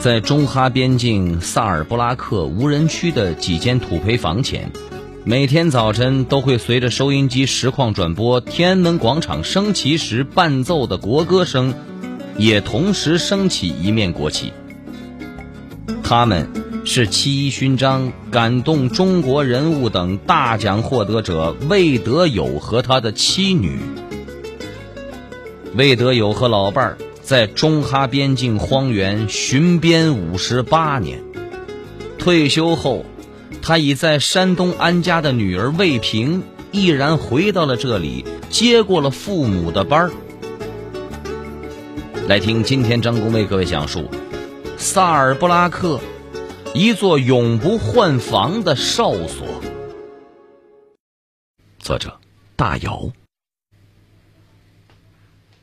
在中哈边境萨尔布拉克无人区的几间土坯房前，每天早晨都会随着收音机实况转播天安门广场升旗时伴奏的国歌声，也同时升起一面国旗。他们是七一勋章、感动中国人物等大奖获得者魏德友和他的妻女。魏德友和老伴儿。在中哈边境荒原巡边五十八年，退休后，他已在山东安家的女儿魏平毅然回到了这里，接过了父母的班儿。来听今天张工为各位讲述萨尔布拉克，一座永不换房的哨所。作者：大姚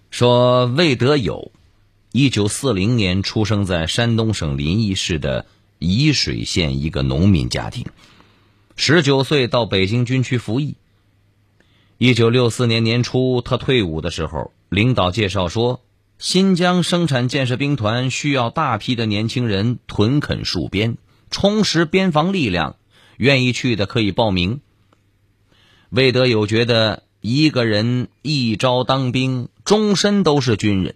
说魏德友。一九四零年出生在山东省临沂市的沂水县一个农民家庭，十九岁到北京军区服役。一九六四年年初，他退伍的时候，领导介绍说，新疆生产建设兵团需要大批的年轻人屯垦戍边，充实边防力量，愿意去的可以报名。魏德友觉得，一个人一朝当兵，终身都是军人。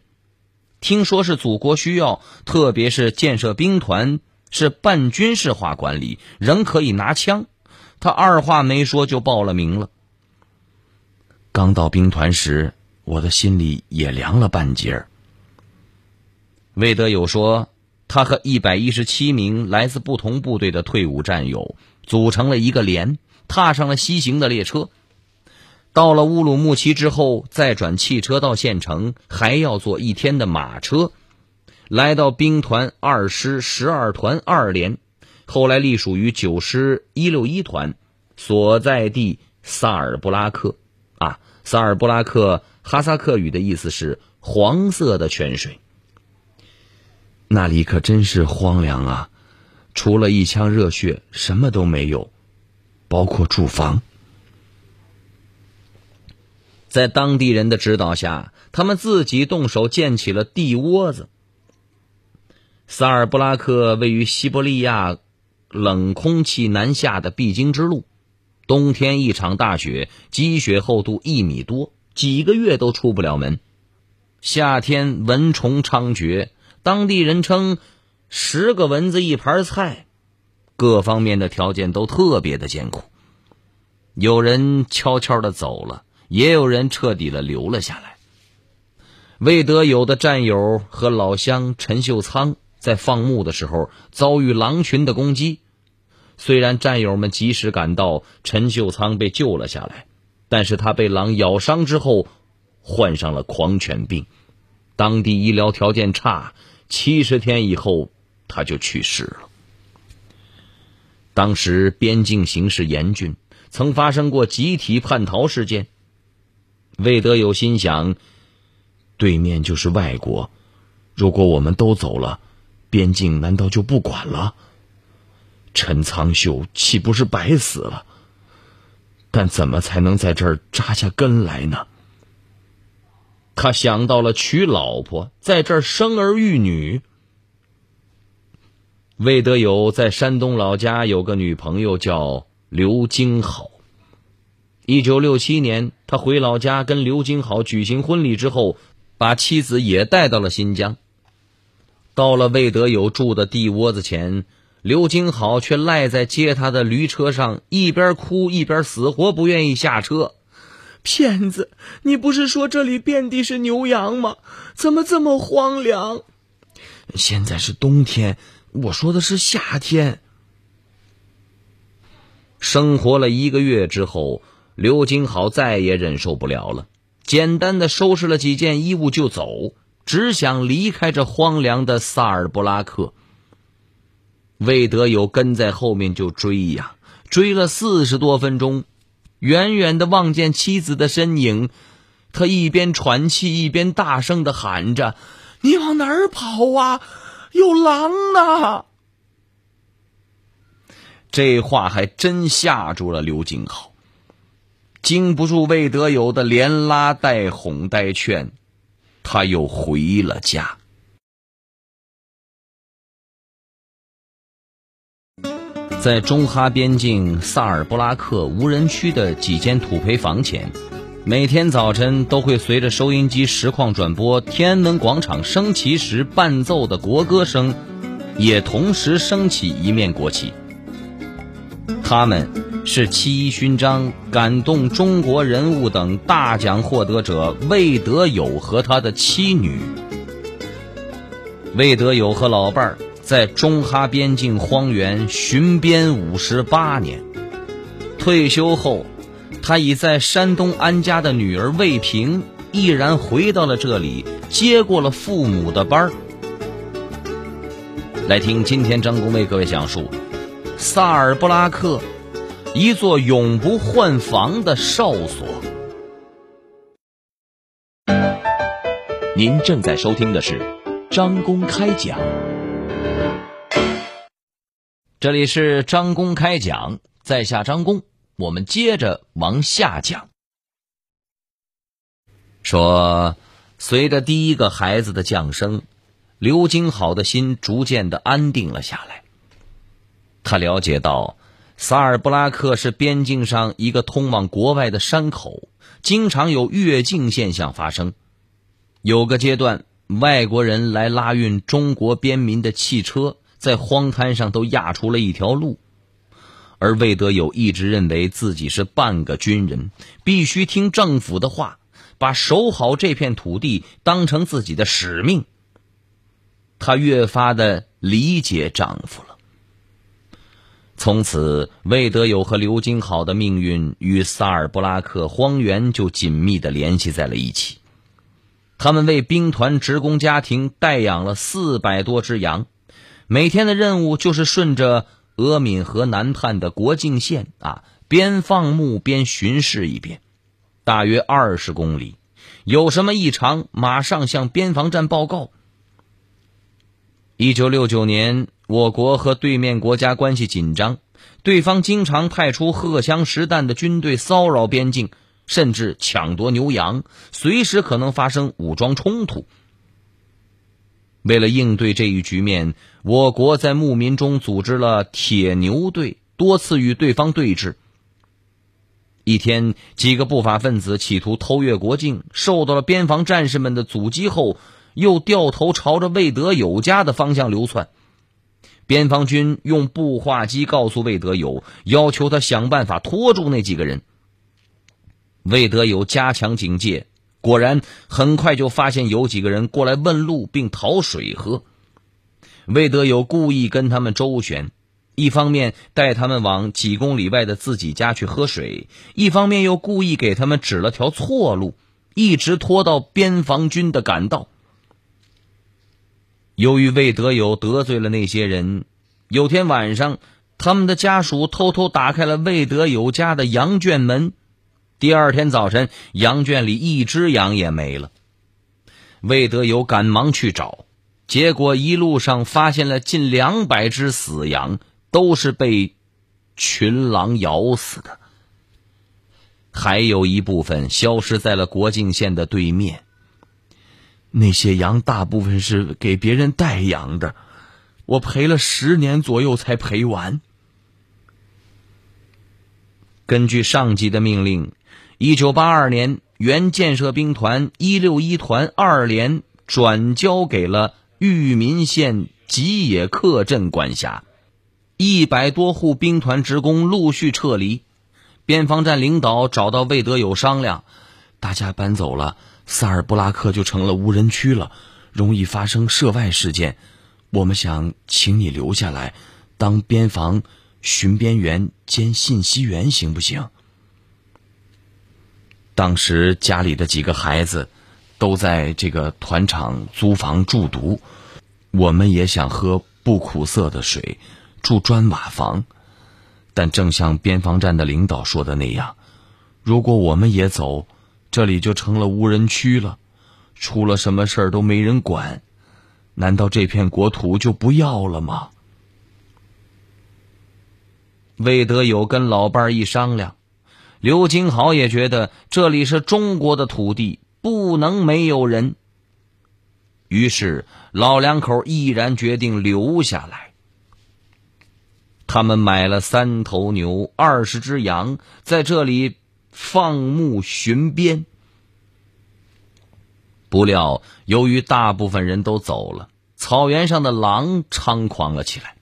听说是祖国需要，特别是建设兵团是半军事化管理，仍可以拿枪。他二话没说就报了名了。刚到兵团时，我的心里也凉了半截儿。魏德友说，他和一百一十七名来自不同部队的退伍战友组成了一个连，踏上了西行的列车。到了乌鲁木齐之后，再转汽车到县城，还要坐一天的马车，来到兵团二师十二团二连，后来隶属于九师一六一团，所在地萨尔布拉克。啊，萨尔布拉克哈萨克语的意思是黄色的泉水。那里可真是荒凉啊，除了一腔热血，什么都没有，包括住房。在当地人的指导下，他们自己动手建起了地窝子。萨尔布拉克位于西伯利亚冷空气南下的必经之路，冬天一场大雪，积雪厚度一米多，几个月都出不了门；夏天蚊虫猖獗，当地人称“十个蚊子一盘菜”，各方面的条件都特别的艰苦。有人悄悄的走了。也有人彻底的留了下来。魏德友的战友和老乡陈秀仓在放牧的时候遭遇狼群的攻击，虽然战友们及时赶到，陈秀仓被救了下来，但是他被狼咬伤之后，患上了狂犬病，当地医疗条件差，七十天以后他就去世了。当时边境形势严峻，曾发生过集体叛逃事件。魏德友心想：对面就是外国，如果我们都走了，边境难道就不管了？陈仓秀岂不是白死了？但怎么才能在这儿扎下根来呢？他想到了娶老婆，在这儿生儿育女。魏德友在山东老家有个女朋友叫刘金好。一九六七年，他回老家跟刘金好举行婚礼之后，把妻子也带到了新疆。到了魏德友住的地窝子前，刘金好却赖在接他的驴车上，一边哭一边死活不愿意下车。骗子！你不是说这里遍地是牛羊吗？怎么这么荒凉？现在是冬天，我说的是夏天。生活了一个月之后。刘金好再也忍受不了了，简单的收拾了几件衣物就走，只想离开这荒凉的萨尔布拉克。魏德友跟在后面就追呀，追了四十多分钟，远远的望见妻子的身影，他一边喘气一边大声的喊着：“你往哪儿跑啊？有狼呢！”这话还真吓住了刘金豪，经不住魏德友的连拉带哄带劝，他又回了家。在中哈边境萨尔布拉克无人区的几间土坯房前，每天早晨都会随着收音机实况转播天安门广场升旗时伴奏的国歌声，也同时升起一面国旗。他们是七一勋章、感动中国人物等大奖获得者魏德友和他的妻女。魏德友和老伴儿。在中哈边境荒原巡边五十八年，退休后，他已在山东安家的女儿魏平毅然回到了这里，接过了父母的班儿。来听今天张工为各位讲述萨尔布拉克，一座永不换防的哨所。您正在收听的是张公开讲。这里是张公开讲，在下张公，我们接着往下讲。说，随着第一个孩子的降生，刘金好的心逐渐的安定了下来。他了解到，萨尔布拉克是边境上一个通往国外的山口，经常有越境现象发生。有个阶段，外国人来拉运中国边民的汽车。在荒滩上都压出了一条路，而魏德友一直认为自己是半个军人，必须听政府的话，把守好这片土地当成自己的使命。他越发的理解丈夫了。从此，魏德友和刘金好的命运与萨尔布拉克荒原就紧密的联系在了一起。他们为兵团职工家庭代养了四百多只羊。每天的任务就是顺着俄敏河南畔的国境线啊，边放牧边巡视一遍，大约二十公里。有什么异常，马上向边防站报告。一九六九年，我国和对面国家关系紧张，对方经常派出荷枪实弹的军队骚扰边境，甚至抢夺牛羊，随时可能发生武装冲突。为了应对这一局面，我国在牧民中组织了铁牛队，多次与对方对峙。一天，几个不法分子企图偷越国境，受到了边防战士们的阻击后，又掉头朝着魏德友家的方向流窜。边防军用步话机告诉魏德友，要求他想办法拖住那几个人。魏德友加强警戒。果然，很快就发现有几个人过来问路，并讨水喝。魏德友故意跟他们周旋，一方面带他们往几公里外的自己家去喝水，一方面又故意给他们指了条错路，一直拖到边防军的赶到。由于魏德友得罪了那些人，有天晚上，他们的家属偷偷打开了魏德友家的羊圈门。第二天早晨，羊圈里一只羊也没了。魏德友赶忙去找，结果一路上发现了近两百只死羊，都是被群狼咬死的。还有一部分消失在了国境线的对面。那些羊大部分是给别人代养的，我赔了十年左右才赔完。根据上级的命令。一九八二年，原建设兵团一六一团二连转交给了裕民县吉野克镇管辖，一百多户兵团职工陆续撤离。边防站领导找到魏德友商量，大家搬走了，萨尔布拉克就成了无人区了，容易发生涉外事件。我们想请你留下来，当边防巡边员兼信息员，行不行？当时家里的几个孩子都在这个团场租房住读，我们也想喝不苦涩的水，住砖瓦房。但正像边防站的领导说的那样，如果我们也走，这里就成了无人区了，出了什么事儿都没人管。难道这片国土就不要了吗？魏德友跟老伴儿一商量，刘金豪也觉得这里是中国的土地，不能没有人。于是老两口毅然决定留下来。他们买了三头牛、二十只羊，在这里放牧巡边。不料，由于大部分人都走了，草原上的狼猖狂了起来。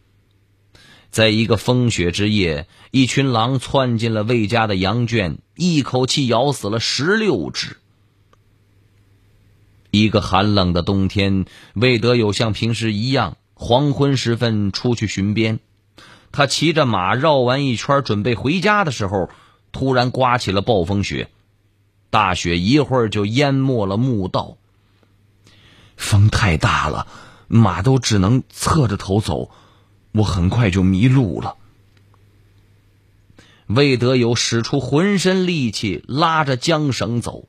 在一个风雪之夜，一群狼窜进了魏家的羊圈，一口气咬死了十六只。一个寒冷的冬天，魏德友像平时一样，黄昏时分出去巡边。他骑着马绕完一圈，准备回家的时候，突然刮起了暴风雪，大雪一会儿就淹没了墓道。风太大了，马都只能侧着头走，我很快就迷路了。魏德友使出浑身力气拉着缰绳走，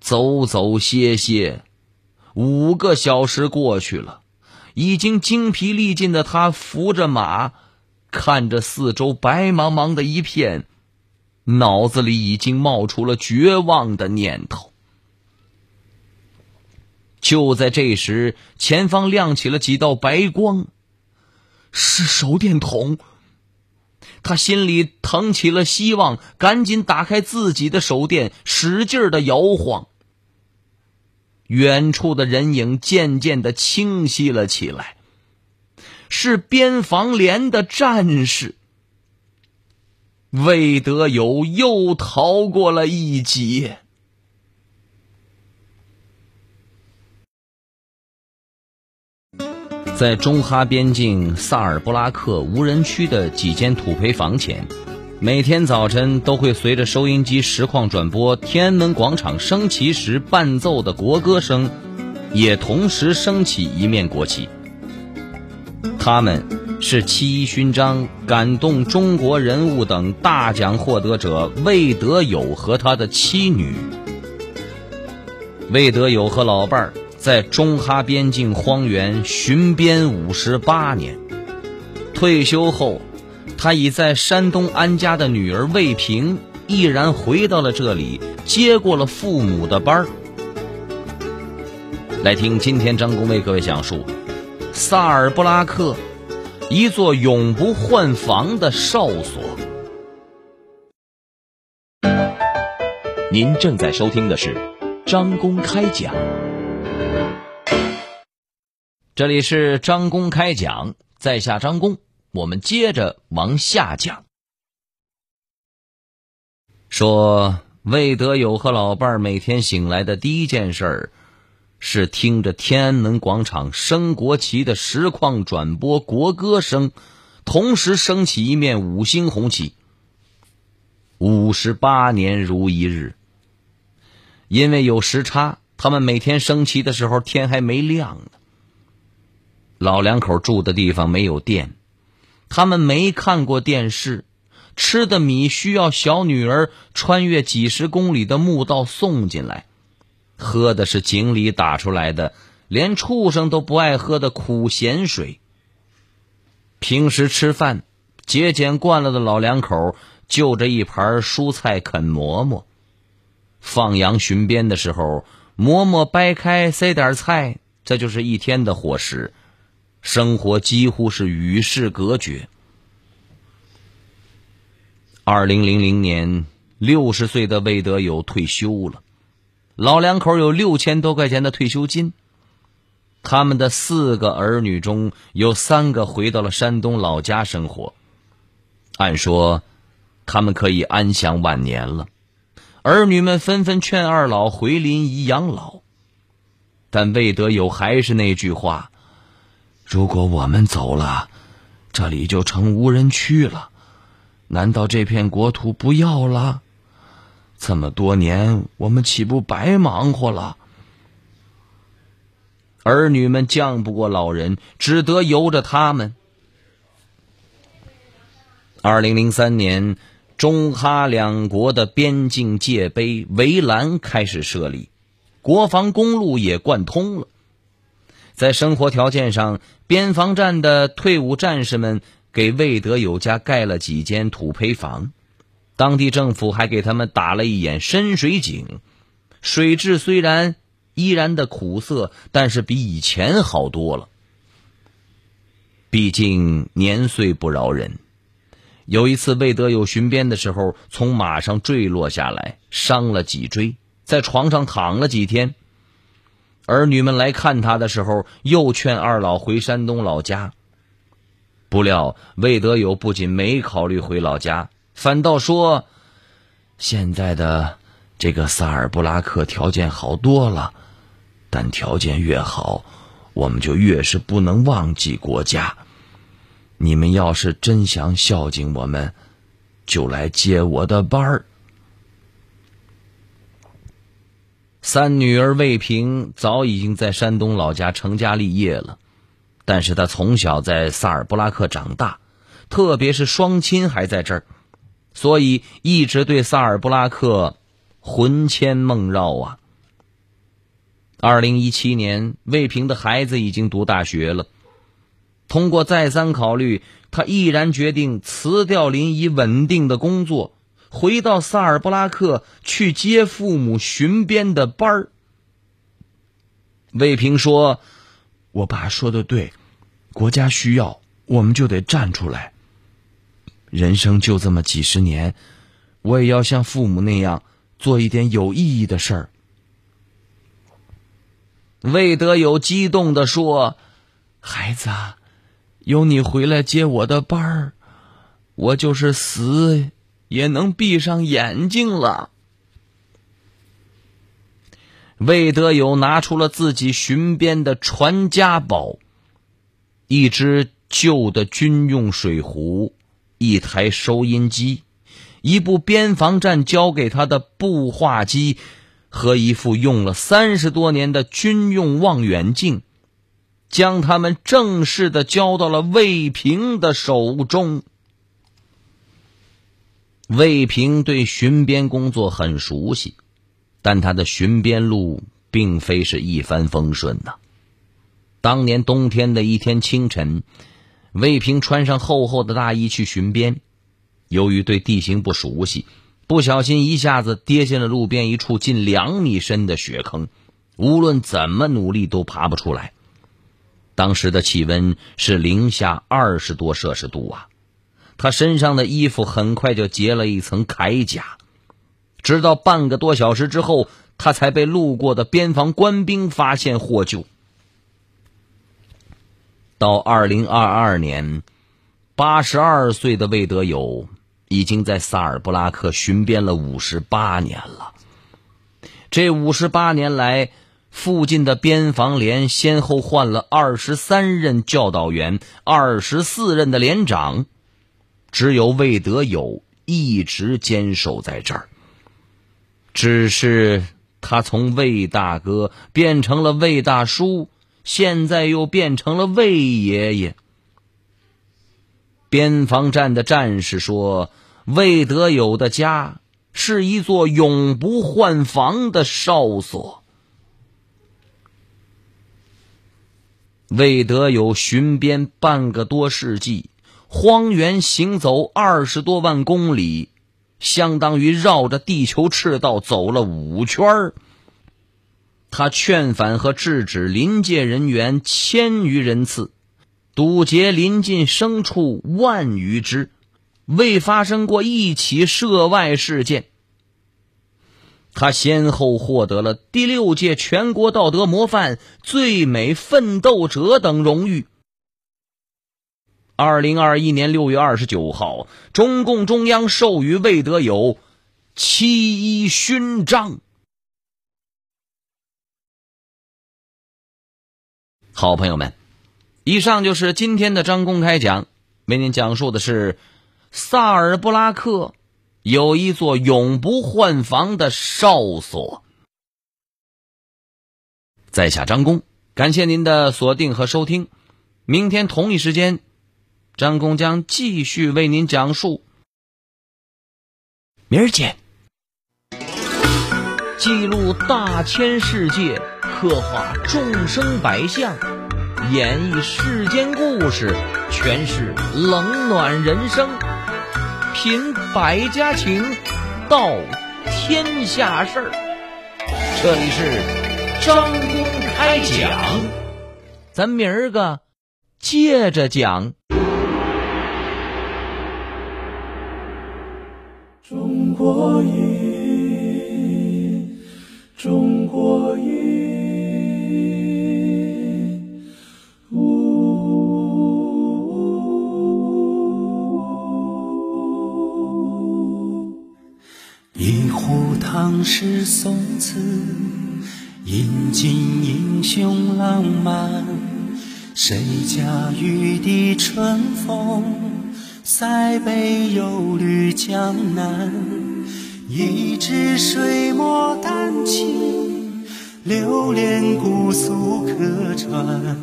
走走歇歇，五个小时过去了，已经精疲力尽的他扶着马。看着四周白茫茫的一片，脑子里已经冒出了绝望的念头。就在这时，前方亮起了几道白光，是手电筒。他心里腾起了希望，赶紧打开自己的手电，使劲的摇晃。远处的人影渐渐的清晰了起来。是边防连的战士，魏德友又逃过了一劫。在中哈边境萨尔布拉克无人区的几间土坯房前，每天早晨都会随着收音机实况转播天安门广场升旗时伴奏的国歌声，也同时升起一面国旗。他们是七一勋章、感动中国人物等大奖获得者魏德友和他的妻女。魏德友和老伴儿在中哈边境荒原巡边五十八年，退休后，他已在山东安家的女儿魏平毅然回到了这里，接过了父母的班儿。来听今天张工为各位讲述。萨尔布拉克，一座永不换防的哨所。您正在收听的是张公开讲，这里是张公开讲，在下张公，我们接着往下讲。说魏德友和老伴儿每天醒来的第一件事儿。是听着天安门广场升国旗的实况转播国歌声，同时升起一面五星红旗。五十八年如一日。因为有时差，他们每天升旗的时候天还没亮呢。老两口住的地方没有电，他们没看过电视，吃的米需要小女儿穿越几十公里的墓道送进来。喝的是井里打出来的，连畜生都不爱喝的苦咸水。平时吃饭，节俭惯了的老两口就着一盘蔬菜啃馍馍。放羊巡边的时候，馍馍掰开塞点菜，这就是一天的伙食。生活几乎是与世隔绝。二零零零年，六十岁的魏德友退休了。老两口有六千多块钱的退休金，他们的四个儿女中有三个回到了山东老家生活。按说，他们可以安享晚年了。儿女们纷纷劝二老回临沂养老，但魏德友还是那句话：如果我们走了，这里就成无人区了。难道这片国土不要了？这么多年，我们岂不白忙活了？儿女们犟不过老人，只得由着他们。二零零三年，中哈两国的边境界碑围栏开始设立，国防公路也贯通了。在生活条件上，边防站的退伍战士们给魏德友家盖了几间土坯房，当地政府还给他们打了一眼深水井，水质虽然依然的苦涩，但是比以前好多了。毕竟年岁不饶人，有一次魏德友巡边的时候，从马上坠落下来，伤了脊椎，在床上躺了几天。儿女们来看他的时候，又劝二老回山东老家。不料魏德友不仅没考虑回老家，反倒说：“现在的这个萨尔布拉克条件好多了，但条件越好，我们就越是不能忘记国家。你们要是真想孝敬我们，就来接我的班儿。”三女儿魏平早已经在山东老家成家立业了，但是她从小在萨尔布拉克长大，特别是双亲还在这儿，所以一直对萨尔布拉克魂牵梦绕啊。二零一七年，魏平的孩子已经读大学了，通过再三考虑，他毅然决定辞掉临沂稳定的工作。回到萨尔布拉克去接父母巡边的班儿。魏平说：“我爸说的对，国家需要，我们就得站出来。人生就这么几十年，我也要像父母那样做一点有意义的事儿。”魏德友激动的说：“孩子，有你回来接我的班儿，我就是死。”也能闭上眼睛了。魏德友拿出了自己寻边的传家宝：一只旧的军用水壶，一台收音机，一部边防站交给他的步话机，和一副用了三十多年的军用望远镜，将他们正式的交到了魏平的手中。魏平对巡边工作很熟悉，但他的巡边路并非是一帆风顺呐。当年冬天的一天清晨，魏平穿上厚厚的大衣去巡边，由于对地形不熟悉，不小心一下子跌进了路边一处近两米深的雪坑，无论怎么努力都爬不出来。当时的气温是零下二十多摄氏度啊！他身上的衣服很快就结了一层铠甲，直到半个多小时之后，他才被路过的边防官兵发现获救。到二零二二年，八十二岁的魏德友已经在萨尔布拉克巡边了五十八年了。这五十八年来，附近的边防连先后换了二十三任教导员，二十四任的连长。只有魏德友一直坚守在这儿。只是他从魏大哥变成了魏大叔，现在又变成了魏爷爷。边防站的战士说：“魏德友的家是一座永不换防的哨所。”魏德友巡边半个多世纪。荒原行走二十多万公里，相当于绕着地球赤道走了五圈儿。他劝返和制止临界人员千余人次，堵截临近牲畜万余只，未发生过一起涉外事件。他先后获得了第六届全国道德模范、最美奋斗者等荣誉。二零二一年六月二十九号，中共中央授予魏德友七一勋章。好朋友们，以上就是今天的张公开讲，为您讲述的是萨尔布拉克有一座永不换防的哨所。在下张工，感谢您的锁定和收听，明天同一时间。张工将继续为您讲述。明儿见。记录大千世界，刻画众生百相，演绎世间故事，诠释冷暖人生，品百家情，道天下事儿。这里是张公开讲，咱明儿个接着讲。中国音，中唐诗宋词，饮尽英雄浪漫。谁家玉笛春风？塞北又绿江南，一支水墨丹青，流连姑苏客船。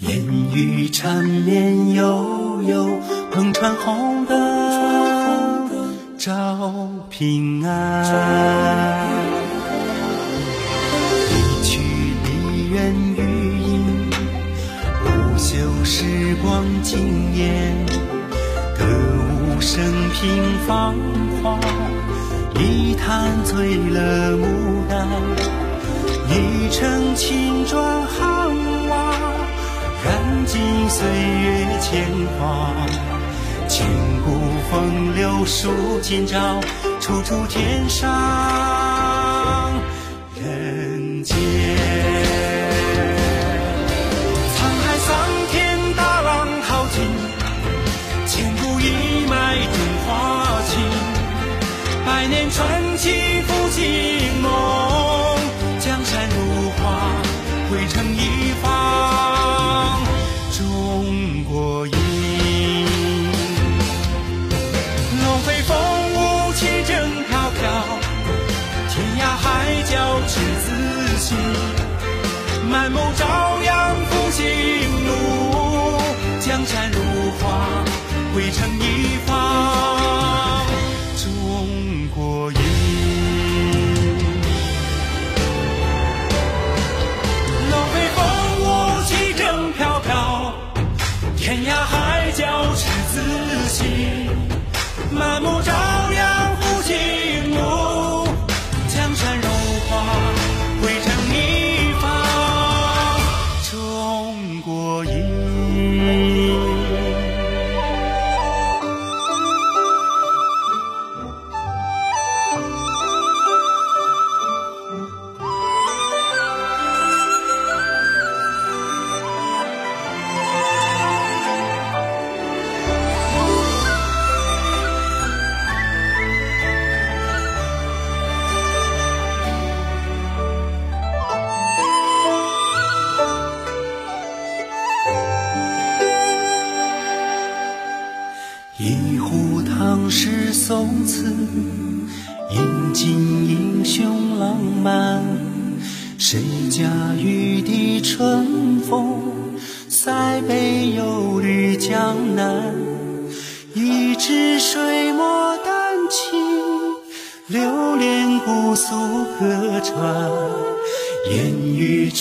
烟雨缠绵悠悠，篷船红灯照平安。一曲离人余音，不朽时光惊艳。歌舞升平芳华，一坛醉了牡丹，一城青砖汉瓦，燃尽岁月铅华。千古风流数今朝，处处天上。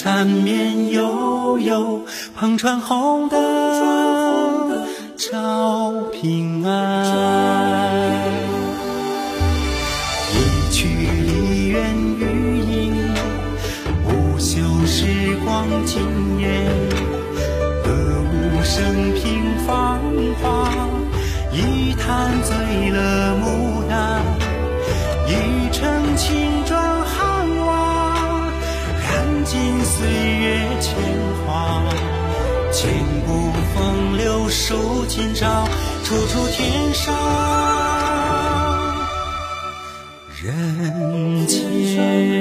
缠绵悠悠，篷船红灯照平安。一曲梨园余音，不朽时光惊艳。歌舞升平繁华，一坛醉了梦尽岁月铅华。千古风流数今朝，处处天。上人间。